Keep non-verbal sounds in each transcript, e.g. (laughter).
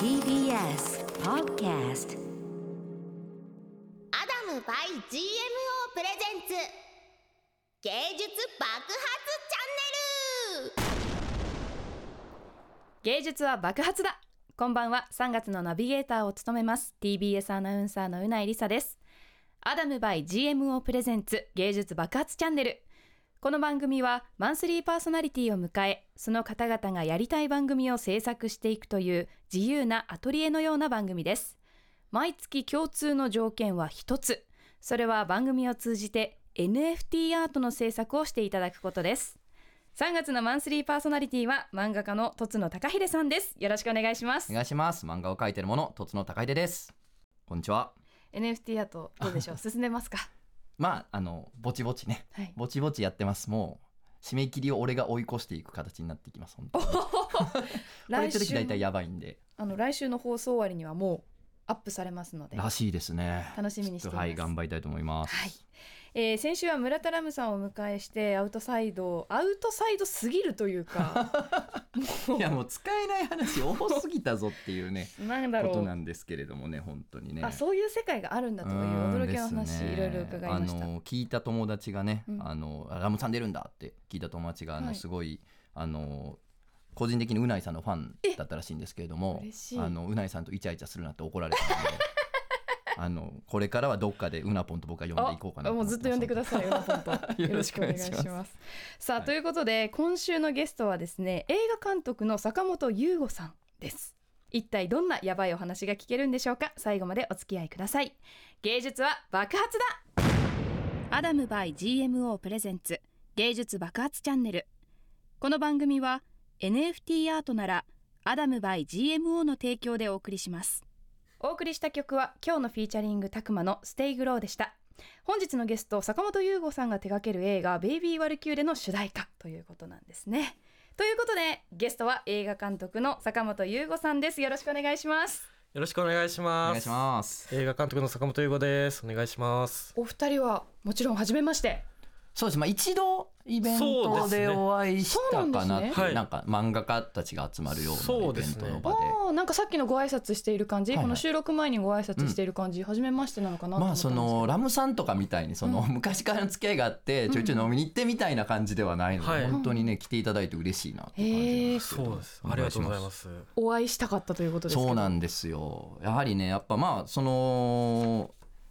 TBS Podcast アダム by GMO プレゼンツ芸術爆発チャンネル。芸術は爆発だ。こんばんは。3月のナビゲーターを務めます。TBS アナウンサーのうないりさです。アダム by GMO プレゼンツ芸術爆発チャンネルこの番組はマンスリーパーソナリティを迎えその方々がやりたい番組を制作していくという自由なアトリエのような番組です。毎月共通の条件は一つ。それは番組を通じて NFT アートの制作をしていただくことです。3月のマンスリーパーソナリティは漫画家のとつの高秀さんです。よろしくお願いします。お願いします。漫画を描いてるものとつの高出です。こんにちは。NFT アートどうでしょう？(laughs) 進んでますか？まああのぼちぼちね、はい。ぼちぼちやってます。もう締め切りを俺が追い越していく形になっていきます。(laughs) 本当に。これ言ってる時大体やばいんで。(laughs) あの来週の放送終わりにはもうアップされますので。らしいですね。楽しみにしています。ちょっとはい頑張りたいと思います、はい、えー先週は村田ラムさんをお迎えしてアウトサイドアウトサイドすぎるというか。(laughs) いやもう使えない話多すぎたぞっていうね (laughs) なんだろう。ことなんですけれどもね本当にね。あそういう世界があるんだという驚きのうん話、ね。いろいろ伺いました。あの聞いた友達がね、うん。あのラムさん出るんだって聞いた友達があの、はい。すごいあの個人的にうないさんのファンだったらしいんですけれどもあのうないさんとイチャイチャするなって怒られたので (laughs) あのこれからはどっかでうなぽんと僕は呼んでいこうかなあもうずっと呼んでください。よ本当よろしくお願いします。よろしくお願いします。さあ、はい。ということで今週のゲストはですね映画監督の坂本優吾さんです。一体どんなヤバいお話が聞けるんでしょうか？最後までお付き合いください。芸術は爆発だ！アダムバイ GMO プレゼンツ芸術爆発チャンネル。この番組は NFT アートならアダムバイ GMO の提供でお送りしますお送りした曲は KYONO featuring TAKUMA の STAY GLOW でした本日のゲスト阪元裕吾さんが手掛ける映画ベイビーわるきゅーれの主題歌ということなんですねということでゲストは映画監督の阪元裕吾さんですよろしくお願いしますよろしくお願いしおます。願いします映画監督の阪元裕吾です。お願いします。お二人はもちろん初めましてそうですまあ一度イベントでお会いしたかなってそうなんですね。はいなんか漫画家たちが集まるようなイベンそうですね。トの場で。あーなんかさっきのご挨拶している感じ、はいはい。この収録前にご挨拶している感じ、初めましてなのかなと思まあそのラムさんとかみたいにそのうん昔からの付き合いがあってちょいちょい飲みに行ってみたいな感じではないので、はい。本当にね来ていただいて嬉しいなって感じへーそうです。ありがとうございます。お会いしたかったということですそうなんですよ。やはりねやっぱまあその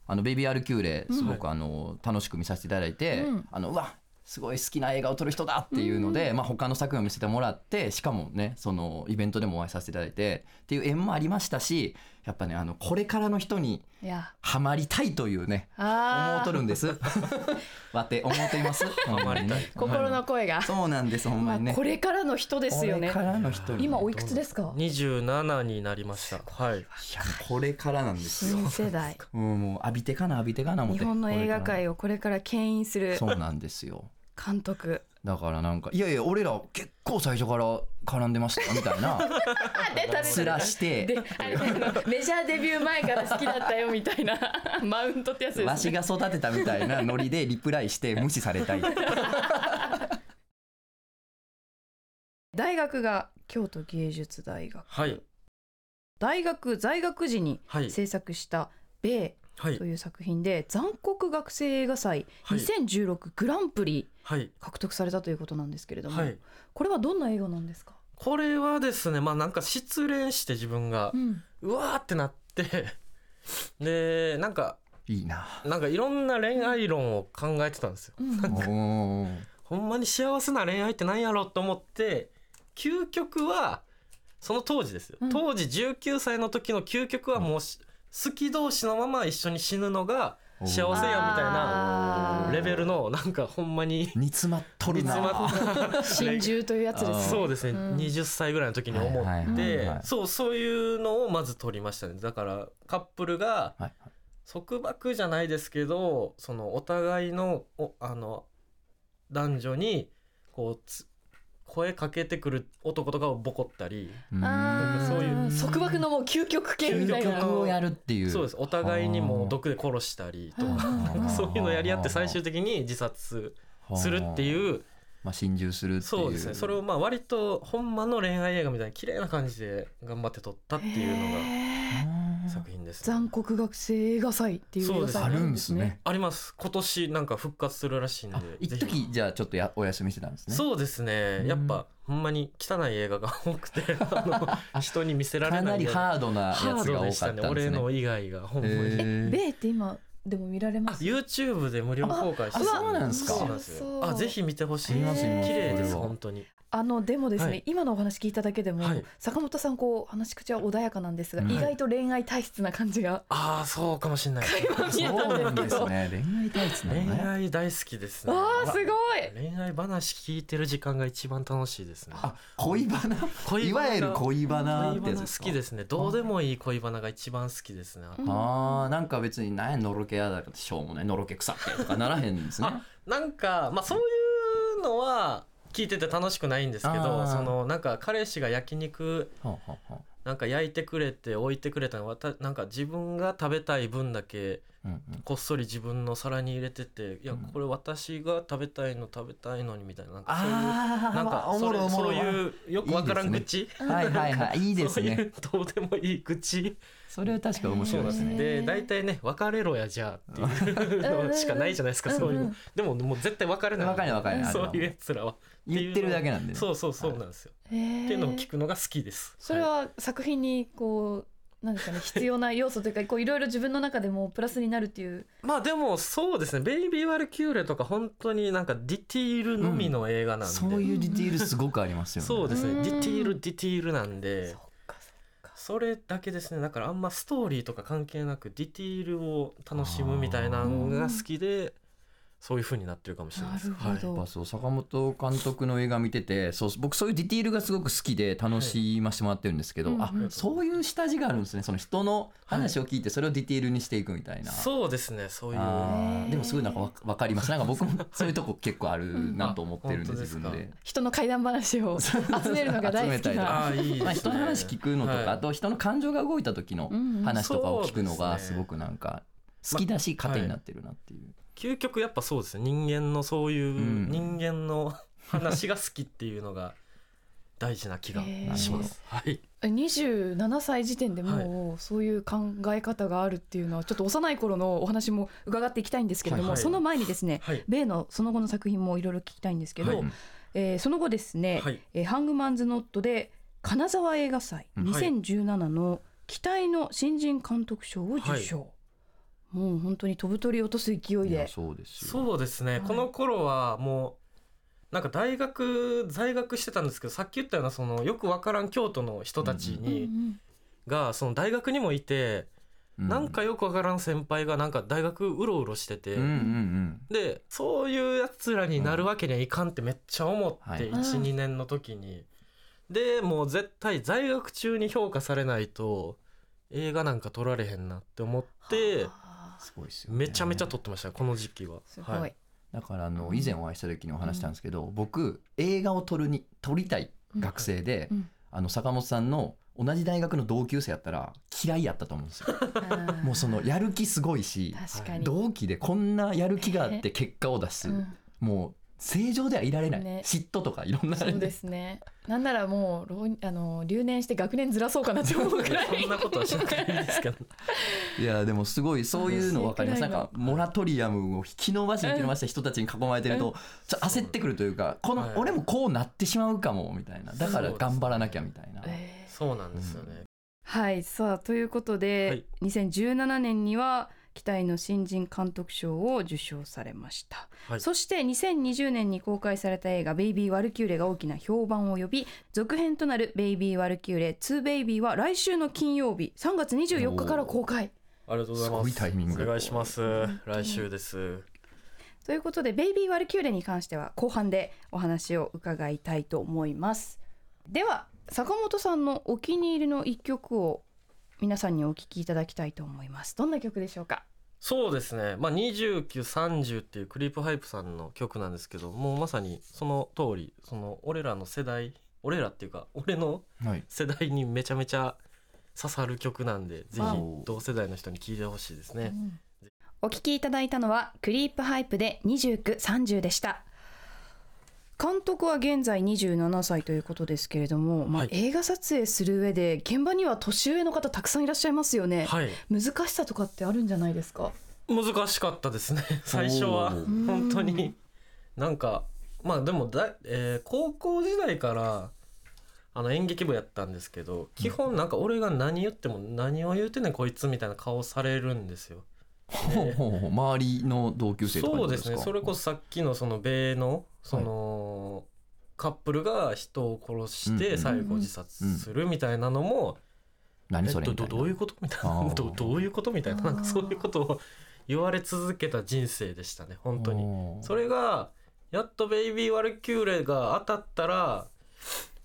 あのベイビー・アルキューレすごくあの楽しく見させていただいて、うん。あのうわすごい好きな映画を撮る人だっていうので、まあ、他の作品を見せてもらってしかもねそのイベントでもお会いさせていただいてっていう縁もありましたしやっぱねあのこれからの人にいやハマりたいというね思あーうとるんです。(laughs) わて思っています。ハマりたい心の声が、そうなんですほんまにね。まあ、これからの人ですよねこれからの人に今おいくつですか？二十七になりました。はい。いやこれからなんですよ。新世代うんもう浴びてかな浴びてかな。日本の映画こ界をこれから牽引するそうなんですよ。監督だからなんかいやいや俺ら結構最初から絡んでましたよみたいな (laughs) 出たすらしてであれあのメジャーデビュー前から好きだったよみたいな (laughs) マウントってやつですねわしが育てたみたいなノリでリプライして無視されたい。(laughs) 大学が京都芸術大学、はい。大学在学時にはい。制作した「米はいと。いう作品で残酷学生映画祭はい2016グランプリはい。獲得されたということなんですけれども、はい。これはどんな映画なんですか、これはですね、まあなんか失恋して自分がうん。うわーってなって、(laughs) でなんかいいな。なんかいろんな恋愛論を考えてたんですよ。うん。おー。ほんまに幸せな恋愛って何やろうと思って究極はその当時ですよ、うん。当時19歳の時の究極はもうし好き同士のまま一緒に死ぬのが幸せやみたいなレベルのなんかほんまに煮詰まっとる煮詰な。まった心中というやつです。ねそうですね、うん20歳ぐらいの時に思はいはいって、はいはい。そうそういうのをまず撮りましたね。だからカップルがはい束縛じゃないですけどそのお互いのおあの男女にこうつ声かけてくる男とかをボコったりうん。あー。そういう束縛のもう究極系みたいな究極曲をやるっていう。そうです。お互いにもう毒で殺したりとかそういうのやり合って最終的に自殺するっていうまあ、心中するっていう。そうですね。それをまあ割とほんまの恋愛映画みたいな綺麗な感じで頑張って撮ったっていうのが作品です、ね、残酷学生映画祭っていう映画祭あるなんんですね。あります。今年なんか復活するらしいんであ一時じゃあちょっとやお休みしてたんですね。そうですね。やっぱほんまに汚い映画が多くて (laughs) 人に見せられかな。ないりハードなやハーつが多かドでしたね。ったんですね。俺の以外がほんまに、へー。ベイって今でも見られあます？YouTube で無料公開してあそうなんですか。そうなんですそうよあぜひ見てほしい。綺麗です本当に。あのでもですね、はい。今のお話聞いただけでも、はい。坂本さんこう話し口は穏やかなんですが、うん。意外と恋愛体質な感じがああそうかもしれない。そうなんんでけどですすね恋愛体質恋ね。愛大好きですね。あーすごい。恋愛話聞いてる時間が一番楽しいですね。あ恋バナ？いわゆる恋バナ好きですね。どうでもいい恋バナが一番好きですねうん。あーなんか別に何やのろけやだかしょうもないのろけ腐ってとかならへんですね。あなんかまあそういうのは聞いてて楽しくないんですけどそのなんか彼氏が焼肉なんか焼いてくれて置いてくれたのわたなんか自分が食べたい分だけうんうん。こっそり自分の皿に入れてていやうん。これ私が食べたいの食べたいのにみたいななんかそういうあなんかおそれそういうよくわからんいいで愚痴はいはいはい。いいです (laughs) そういねうどうでもいい愚痴？それは確か面白いですね。そうなんですで大体ね別れろやじゃあっていうのしかないじゃないですかそういうの。でももう絶対別れない。別れない別れない。そういうやつらは。言ってるだけなんでね。そうそうそうなんですよ。へー。っていうのを聞くのが好きです。それは作品にこうなんですかね必要な要素というかこういろいろ自分の中でもプラスになるっていう。まあでもそうですね「ベイビー・ワルキューレ」とか本当になんかディティールのみの映画なんで、そういうディティールすごくありますよね。そうですうん。ねディティールディティールなんで。そっかそっか。それだけですね。だからあんまストーリーとか関係なくディティールを楽しむみたいなのが好きでそういう風になってるかもしれないです。なるほど。やっぱそう坂本監督の映画見ててそう僕そういうディティールがすごく好きで楽しませてもらってるんですけど、はい。あうんうんそういう下地があるんですね。その人の話を聞いてそれをディティールにしていくみたいな、そうですねそういう。でもすごいなんかわ分かります。なんか僕もそういうとこ結構あるなと思ってるんでうんあ自分で。人の怪談話を (laughs) 集めるのが大好きな。ああいいね。まあ、人の話聞くのとか、はい。あと人の感情が動いた時の話とかを聞くのがすごくなんか好きだし糧になってるなっていう、究極やっぱそうですね人間のそういううん。人間の (laughs) 話が好きっていうのが大事な気がします。はい、27歳時点でもうそういう考え方があるっていうのはちょっと幼い頃のお話も伺っていきたいんですけれども、はいはい。その前にですねはい、米のその後の作品もいろいろ聞きたいんですけど、はい。えーその後ですね、はい、えーハングマンズ・ノットで金沢映画祭うん。2017の期待の新人監督賞を受賞、もう本当に飛ぶ鳥を落とす勢いで。そうですよ。そうですね、はい。この頃はもうなんか大学在学してたんですけどさっき言ったようなそのよくわからん京都の人たちうんうに、ん。がその大学にもいて、うなんかよくわからん先輩がなんか大学うろうろしてて、うんうんうん。でそういうやつらになるわけにはいかんってめっちゃ思って、はい。12年の時に。でもう絶対在学中に評価されないと映画なんか撮られへんなって思ってはあすごいですよね。めちゃめちゃ撮ってましたこの時期は。すごい、はい。だからあの以前お会いした時にお話したんですけど、僕映画を撮るに撮りたい学生で、うん。あの坂本さんの同じ大学の同級生やったら嫌いやったと思うんですよ。もうそのやる気すごいし同期でこんなやる気があって結果を出す、うん。もう正常ではいられない、ね。嫉妬とかいろんな。そうですね。なんならもう浪あの留年して学年ずらそうかなって思うくらい。そんなことはしなくていいですけど。(laughs) いやでもすごいそういうの分かりますなんかモラトリアムを引き伸ばし引き伸ばした。人たちに囲まれてるとちょっと焦ってくるというかこのはい俺もこうなってしまうかもみたいな。だから頑張らなきゃみたいな。えー。そうなんですよね、はいさあということで、2017年には期待の新人監督賞を受賞されました、はい。そして2020年に公開された映画「ベイビー・ワルキューレ」が大きな評判を呼び続編となる「ベイビー・ワルキューレ2ベイビー」は来週の金曜日3月24日から公開。ありがとうございます。すごいタイミング。お願いします。来週です。ということで「ベイビー・ワルキューレ」に関しては後半でお話を伺いたいと思います。では坂本さんのお気に入りの一曲を皆さんにお聞きいただきたいと思います。どんな曲でしょうか？そうですね、まあ、2930っていうクリープハイプさんの曲なんですけどもうまさにその通りその俺らの世代俺らっていうか俺のはい。世代にめちゃめちゃ刺さる曲なんでぜひ同世代の人に聴いてほしいですね。お聞きいただいたのはクリープハイプで2930でした監督は現在27歳ということですけれども、まあはい。映画撮影する上で現場には年上の方たくさんいらっしゃいますよね、はい。難しさとかってあるんじゃないですか？難しかったですね (laughs) 最初は。本当に。なんかまあでもだ、えー高校時代からあの演劇部やったんですけど基本なんか俺が何言っても何を言うてんねんこいつみたいな顔されるんですよ。ほうほうほう。周りの同級生とか？そうですね。それこそさっきのその米のその、カップルが人を殺しうんうんて最後自殺するみたいなのも、何えっとそれどどういうことみたいな。(laughs) どどういうことみたいな。なんかそういうことを言われ続けた人生でしたね本当に。それがやっとベイビー・ワルキューレが当たったら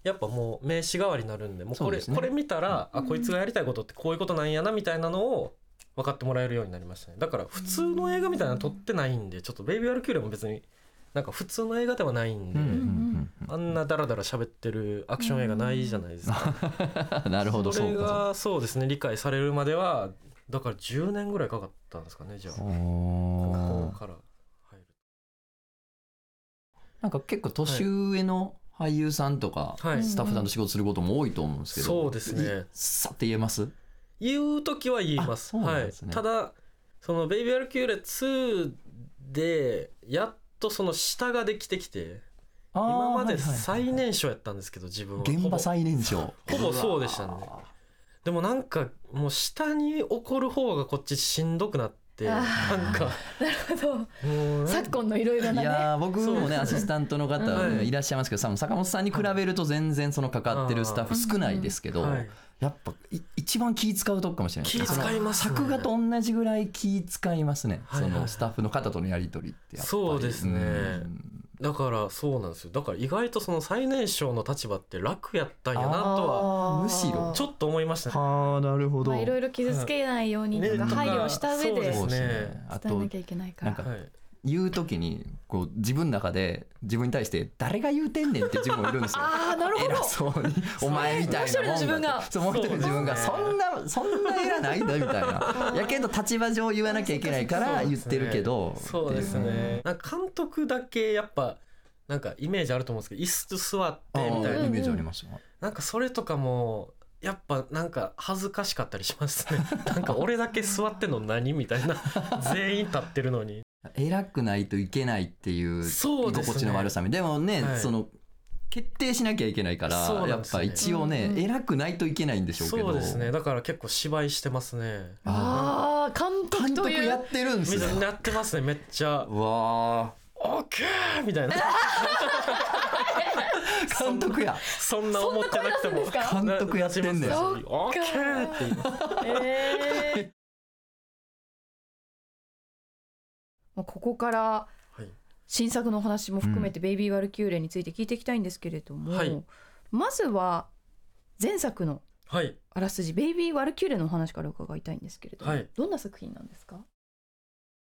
やっぱもう名刺代わりになるんでもうこれね。これ見たら、あこいつがやりたいことってこういうことなんやなみたいなのを分かってもらえるようになりましたね。だから普通の映画みたいなの撮ってないんでちょっとベイビー・ワルキューレも別になんか普通の映画ではないんで、うんうんうんあんなダラダラ喋ってるアクション映画ないじゃないですか。うん。(laughs) なるほどそれそうかがそうですね理解されるまではだから10年ぐらいかかったんですかねじゃあ。高校から入るなんか結構年上の俳優さんとか、はい。スタッフさんと仕事することも多いと思うんですけど、そうですね。いさって言えます？言う時は言います。あそうなんはい。ただそのベイビーアルキューレ2でやっとその下ができてきて今まで最年少やったんですけど自分は。現場ほぼ最年少。ほぼそうでしたね。でもなんかもう下に怒る方がこっちしんどくなってあなんか。なるほど。昨今のいろいろいなねやー僕もねアシスタントの方はいいらっしゃいますけどさ坂本さんに比べると全然そのかかってるスタッフ少ないですけど、はい。やっぱい一番気使うとこかもしれない。です気使います。作画と同じぐらい気使いますね、はいはい。そのスタッフの方とのやり取りってやっぱり。そうですね。うんだからそうなんですよ。だから意外とその最年少の立場って楽やったんやなとはむしろ。ちょっと思いましたね。はあなるほど、まあいろいろ傷つけないようにとかね配慮をした上でそうですね。伝えなきゃいけないから。はい言う時にこう自分の中で自分に対して誰が言うてんねんって自分もいるんですよ。(laughs) ああなるほど。偉そうにお前みたいなもんもう一人の自分が。そうもう一人の自分がそそんなそんな偉ないんだみたいな。やけど立場上言わなきゃいけないから言ってるけど。そうですっていうねなんか監督だけやっぱなんかイメージあると思うんですけど椅子座ってあみたいな。ーイメージありますよ。なんかそれとかもやっぱなんか恥ずかしかったりしますね。(laughs) なんか俺だけ座ってんの何みたいな。全員立ってるのに偉くないといけないっていう居心地の悪さみでもね、はい。その決定しなきゃいけないから、ね。やっぱ一応ね、うんうん偉くないといけないんでしょうけど。そうですね。だから結構芝居してますね。ああ監督監という督やってるんですよみんなやってますねめっちゃ。うわオッケーみたいな。ー (laughs) 監督や。そんな思ってなくても監督やってんねんなオッケーって言います。えー (laughs) もうここからはい。新作のお話も含めて「ベイビー・ワルキューレ」について聞いていきたいんですけれども、はい。まずは前作のはい。あらすじ「ベイビー・ワルキューレ」のお話から伺いたいんですけれども、はい。どんな作品なんですか？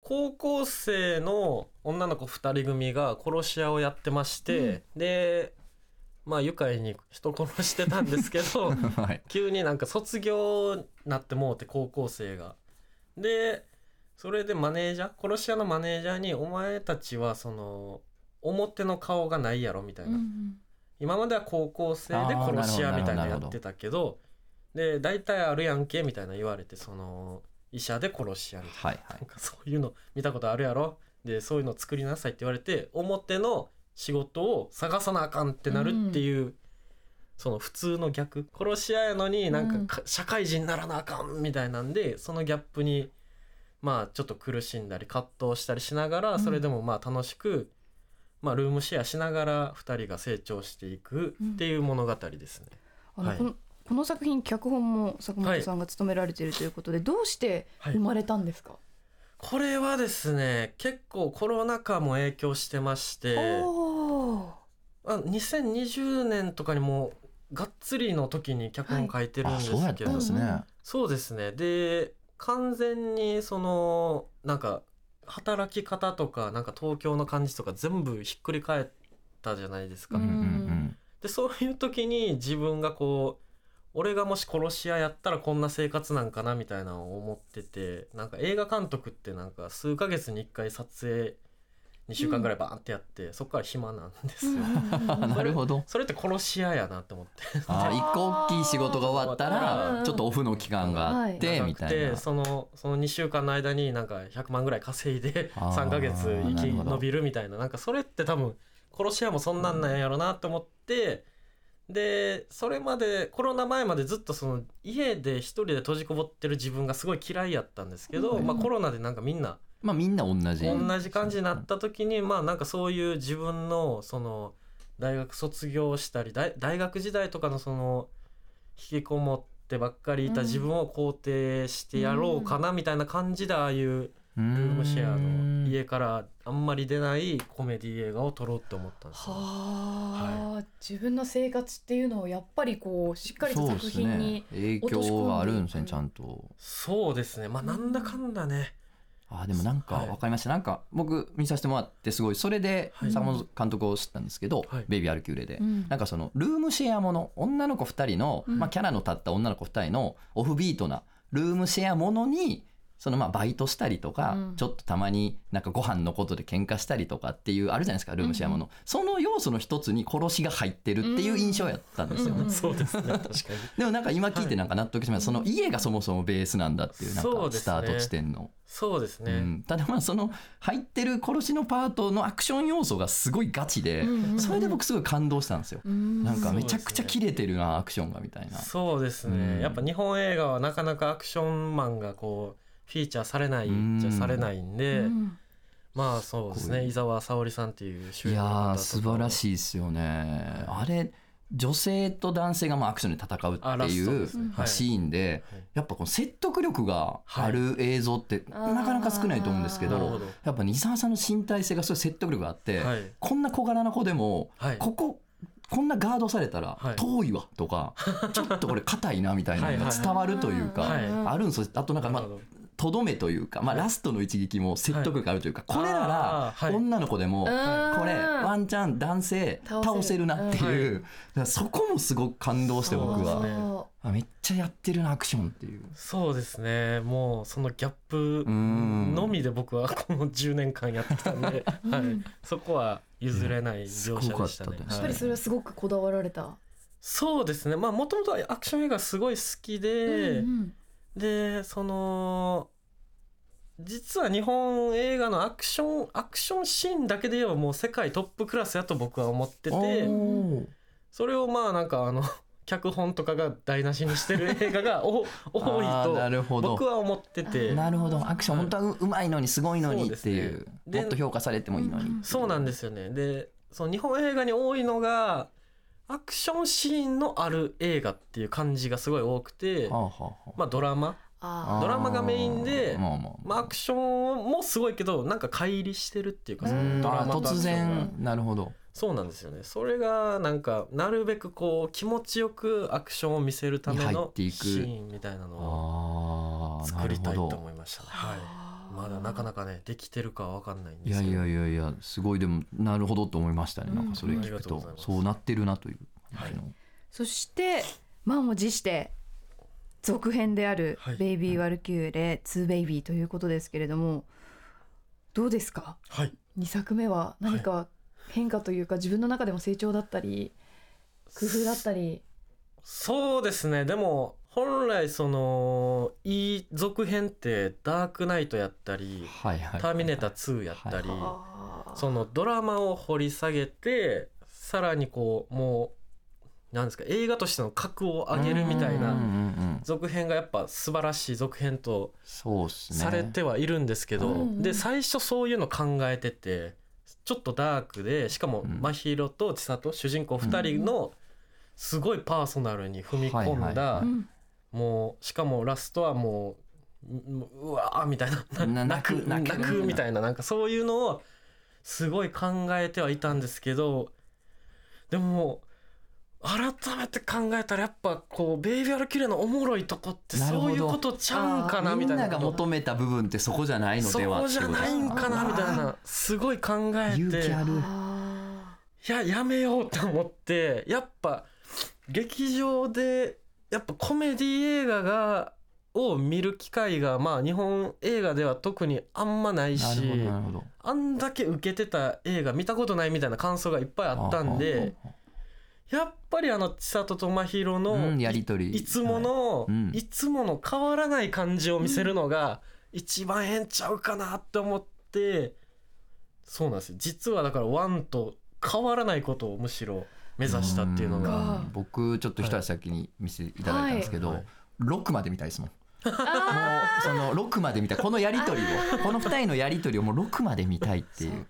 高校生の女の子2人組が殺し屋をやってまして、でまあ愉快に人殺してたんですけど (laughs) はい。急になんか卒業になってもうて高校生が。でそれでマネージャー殺し屋のマネージャーに「お前たちはその表の顔がないやろ」みたいな、今までは高校生で殺し屋みたいなのやってたけどで大体あるやんけみたいな言われてその医者で殺し屋みたいな。はいはい。なんかそういうの見たことあるやろ？でそういうの作りなさいって言われて表の仕事を探さなあかんってなるっていう、その普通の逆。殺し屋やのになんかか社会人にならなあかんみたいなんでそのギャップにまあちょっと苦しんだり葛藤したりしながらうん。それでもまあ楽しく、まあ、ルームシェアしながら2人が成長していくっていう物語ですね。このこの作品脚本も坂本さんが務められているということで、どうしてはい生まれたんですか、これはですね結構コロナ禍も影響してまして。あ2020年とかにもうがっつりの時に脚本書いてるんですけど、そうですね。で完全にそのなんか働き方とかなんか東京の感じとか全部ひっくり返ったじゃないですか。うんうんうんでそういう時に自分がこう俺がもし殺し屋やったらこんな生活なんかなみたいなのを思っててなんか映画監督ってなんか数ヶ月に1回撮影2週間ぐらいバーンってやって、そこから暇なんですよ、(laughs) なるほど。それって殺し屋やなって思って。あー一個大きい仕事が終わったうんらちょっとオフの期間があってみたいな。てそのその2週間の間になんか100万ぐらい稼いであー。3ヶ月生き延びるみたいな。なんかそれって多分殺し屋もそんなんなんやろなと思ってでそれまでコロナ前までずっとその家で一人で閉じこもってる自分がすごい嫌いやったんですけど、うん。まあ、コロナでなんかみんなまあみんな同じ。同じ感じになった時にまあなんかそういう自分のその大学卒業したり大大学時代とかのその引きこもってばっかりいた自分を肯定してやろうかなみたいな感じでああいうルルームシェアの家からあんまり出ないコメディ映画を撮ろうって思ったんですよ。はあ、自分の生活っていうのをやっぱりこうしっかりと作品に、影響があるんですねちゃんと。そうですね。まあなんだかんだね、あーでもなんかはい。分かりました。なんか僕見させてもらってすごい。それではい。坂本監督を知ったんですけどはい「ベイビー・アルキューレ」で。うん。なんかそのルームシェアもの女の子2人の、うん。まあ、キャラの立った女の子2人のオフビートなルームシェアものにそのまあバイトしたりとか、うん。ちょっとたまになんかご飯のことで喧嘩したりとかっていうあるじゃないですかルームシェアもの、その要素の一つに殺しが入ってるっていう印象やったんですよね、うん。そうですね。確かに。でもなんか今聞いてなんか納得しました、その家がそもそもベースなんだっていうなんそうですね。かスタート地点の、そうですね、うん、ただまあその入ってる殺しのパートのアクション要素がすごいガチで、うんうんそれで僕すごい感動したんですよ、うんなんかめちゃくちゃ切れてるなアクションがみたいな。そうですね、うんやっぱ日本映画はなかなかアクションマンがこうフィーチャーされないじゃされないんで、うん。まあそうですね伊沢沙織さんっていう主いや演の方とかー素晴らしいですよね。あれ女性と男性がまあアクションで戦うっていうシーンではい。やっぱこの説得力がある映像ってはいなかなか少ないと思うんですけどやっぱ西澤さんの身体性がすごい説得力があってはい。こんな小柄な子でもはい。こここんなガードされたらはい遠いわとかちょっとこれ硬いなみたいなのが伝わるというかはい。あるんですよ。あとなんかまあとどめというかまあラストの一撃も説得力があるというかこれなら女の子でもこうん。れワンチャン男性倒せる。倒せるなっていうそこもすごく感動して僕は。そう。ですねそあめっちゃやってるなアクションっていう。そうですね。もうそのギャップん。のみで僕はこの10年間やってきたんで、う (laughs) はい。うん、そこは譲れない描写でしたね。すごかったですやっぱりはいそれはすごくこだわられた、そうですね。まあもともとアクション映画すごい好きで、うんうんでその実は日本映画のアクションアクションシーンだけで言えばもう世界トップクラスやと僕は思っててそれをまあなんかあの (laughs) 脚本とかが台無しにしてる映画がお (laughs) 多いと僕は思ってて。なるほど。アクション本当はううまいのにすごいのにっていう。ね。でもっと評価されてもいいのにそうなんですよね。でその日本映画に多いのがアクションシーンのある映画っていう感じがすごい多くてはあはあはあ。まあドラマ。あドラマがメインでまあまあまあアクションもすごいけどなんか乖離してるっていうかそのドラマ突然。なるほど。そうなんですよね。それがなんかなるべくこう気持ちよくアクションを見せるためのシーンみたいなのを作りたいと思いいましたね。はいまだなかなかねできてるかは分かんないんいですけど。やいやいやいやすごいでもなるほどと思いましたね、うんなんかそれ聞くと。そうなってるなという。感じの、そして満を持して続編であるはい「ベイビー・ワルキューレ2ベイビー」ということですけれどもどうですか？はい。2作目は何か変化というか自分の中でも成長だったり工夫だったり。そうですね。でも本来そのいい続編って「ダークナイト」やったりはいはい「ターミネーター2」やったり、そのドラマを掘り下げてさらにこうもうなんですか映画としての格を上げるみたいな続編がやっぱ素晴らしい続編とされてはいるんですけど、で最初そういうの考えててちょっとダークでしかもうん。真宙と千里主人公2人のすごいパーソナルに踏み込んだ、もうしかもラストはもうううわーみたいなな泣く泣く泣くみたいなな。んかそういうのをすごい考えてはいたんですけどでも改めて考えたらやっぱこうベイビー・アルキュレのおもろいとこってそういうことちゃうんかなみたいな。みんなが求めた部分ってそこじゃないのそではこじゃないんかなみたいなすごい考えていややめようと思ってやっぱ劇場でやっぱコメディ映画がを見る機会がまあ日本映画では特にあんまないしあんだけ受けてた映画見たことないみたいな感想がいっぱいあったんでやっぱりあの千里と真宙のうんやりとり。いつもの、うん。いつもの変わらない感じを見せるのが一番ええんちゃうかなって思ってそうなんですよ。実はだからワンと変わらないことをむしろ目指したっていうのが。ん。僕ちょっと一足先に見せていただいたんですけど、はい。6まで見たいですもん。あその6まで見たいこのやり取りを。(laughs) この2人のやり取りをもう6まで見たいっていう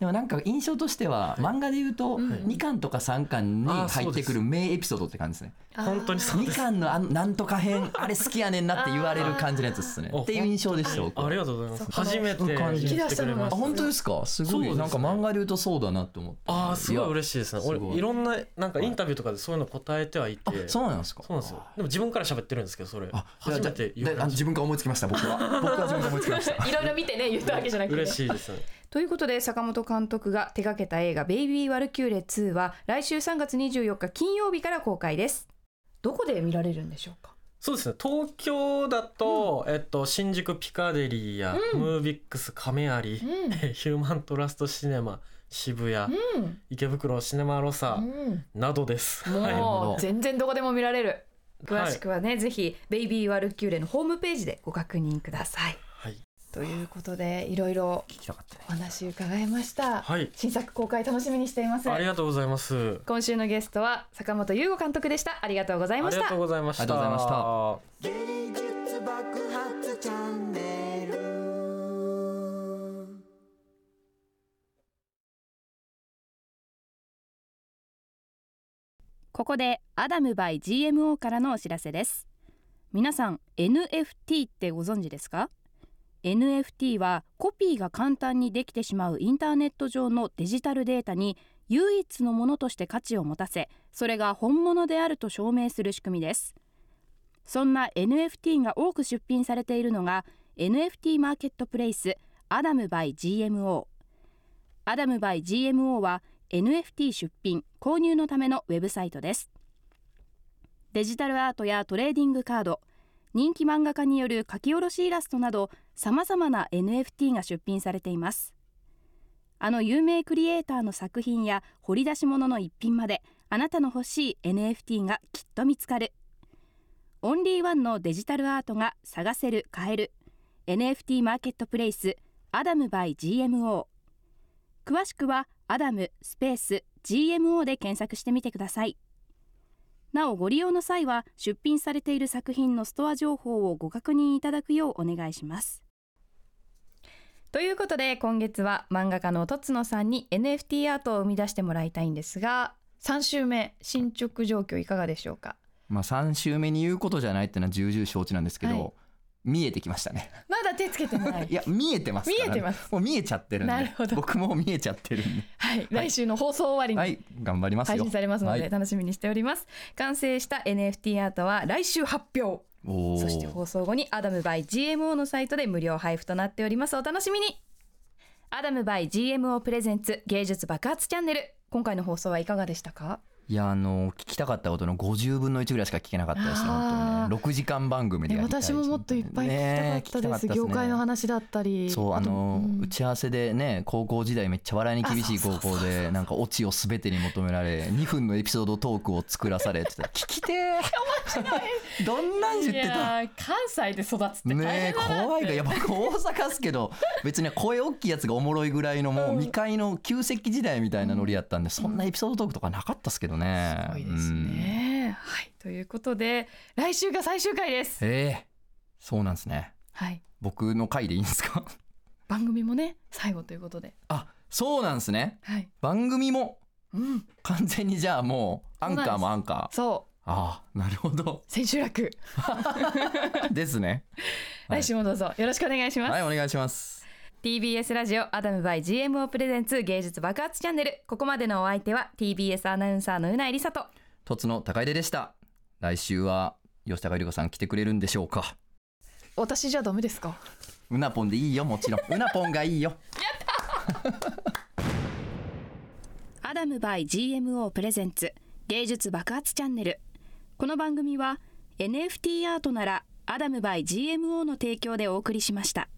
でもなんか印象としては漫画で言うとうん2巻とか3巻に入ってくる名エピソードって感じですね。ー。本当にそう2です。巻のあのなんとか編あれ好きやねんなって言われる感じのやつですね。っていう印象でしたありがとうございます。初めて言ってくれまあした。本当ですか？すごいなんか漫画で言うとそうだなって思って。ああすごいし嬉しいですね。俺いいろんななんかインタビューとかでそういうの答えてはいて。あそうなんですか？そうなんですよ。でも自分から喋ってるんですけどそれ。あ初めて言われましであ自分から思いつきました僕は。僕は自分から思いつきました。(laughs) いろいろ見てね言ったわけじゃなくてた嬉しいですねということで坂本監督が手掛けた映画「ベイビー・ワルキューレ2」は来週3月24日金曜日から公開です。どこで見られるんでしょうか？そうですね。東京だと、えっと、新宿ピカデリーや、うん。ムービックス亀有、うん。(laughs) ヒューマントラストシネマ渋谷、うん。池袋シネマロサうん。などです、もはい、う。全然どこでも見られる。詳しくはね、ぜひベイビーワルキューレのホームページでご確認くださいはいということでいろいろ聞きたかったね。お話伺いました、はい。新作公開楽しみにしています。ありがとうございます。今週のゲストは坂本優吾監督でした。ありがとうございました。ありがとうございました。ありがとうございました。芸術爆発チャンネル。ここでアダム by GMO からのお知らせです。皆さん NFT ってご存知ですか？NFT はコピーが簡単にできてしまうインターネット上のデジタルデータに唯一のものとして価値を持たせそれが本物であると証明する仕組みです。そんな NFT が多く出品されているのが NFT マーケットプレイスアダム by GMO アダム by GMO は NFT 出品購入のためのウェブサイトです。デジタルアートやトレーディングカード人気漫画家による書き下ろしイラストなどさまざまな NFT が出品されています。あの有名クリエイターの作品や掘り出し物の一品まであなたの欲しい NFT がきっと見つかる。オンリーワンのデジタルアートが探せる買える。NFT マーケットプレイスアダム by GMO 詳しくはアダムスペース GMO で検索してみてください。なおご利用の際は出品されている作品のストア情報をご確認いただくようお願いします。ということで今月は漫画家のとつのさんに NFT アートを生み出してもらいたいんですが3週目進捗状況いかがでしょうか？まあ3週目に言うことじゃないっていうのは重々承知なんですけど、はい見えてきましたね。まだ手つけてない。いや見えてますから見えてます。もう見えちゃってるんで。なるほど。僕も見えちゃってるんで。はい、来週の放送終わりにはい。頑張りますよ。配信されますのではい。楽しみにしております、完成した NFT アートは来週発表。そして放送後にアダム by GMO のサイトで無料配布となっております。お楽しみに。アダム by GMO プレゼンツ芸術爆発チャンネル。今回の放送はいかがでしたか？いやあの聞きたかったことの50分の1ぐらいしか聞けなかったですね本当にね。6時間番組でやりたい私ももっといっぱい聞きたかったです,、ね業界の話だったり。そうあの、うん。打ち合わせでね高校時代めっちゃ笑いに厳しい高校でなんかオチを全てに求められ2分のエピソードトークを作らされって。言ってたら聞きてーどんなん言ってた？ー関西で育つってねえ怖いがいや僕大阪っすけど別に声大きいやつがおもろいぐらいのもう未開の旧石器時代みたいなノリやったんでそんなエピソードトークとかなかったっすけどねすごいですね、はい。ということで来週が最終回です。うんええ。そうなんですね。はい。僕の回でいいんですか？(laughs) 番組もね最後ということで。あそうなんですね。はい。番組も？うん。完全にじゃあもうアンカーもアンカー。そう。ああなるほど。千秋楽。(laughs) ですね。(laughs) はい。来週もどうぞ。よろしくお願いします、はいお願いします TBS ラジオアダムバイ GMO プレゼンツ芸術爆発チャンネル。ここまでのお相手は TBS アナウンサーのうないりさと。とつの高出でした。来週は吉高由里子さん来てくれるんでしょうか。私じゃダメですか？うなぽんでいいよもちろん。うなぽんがいいよ。アダム by GMO プレゼンツ芸術爆発チャンネル。この番組は NFT アートならアダムバイ GMO の提供でお送りしました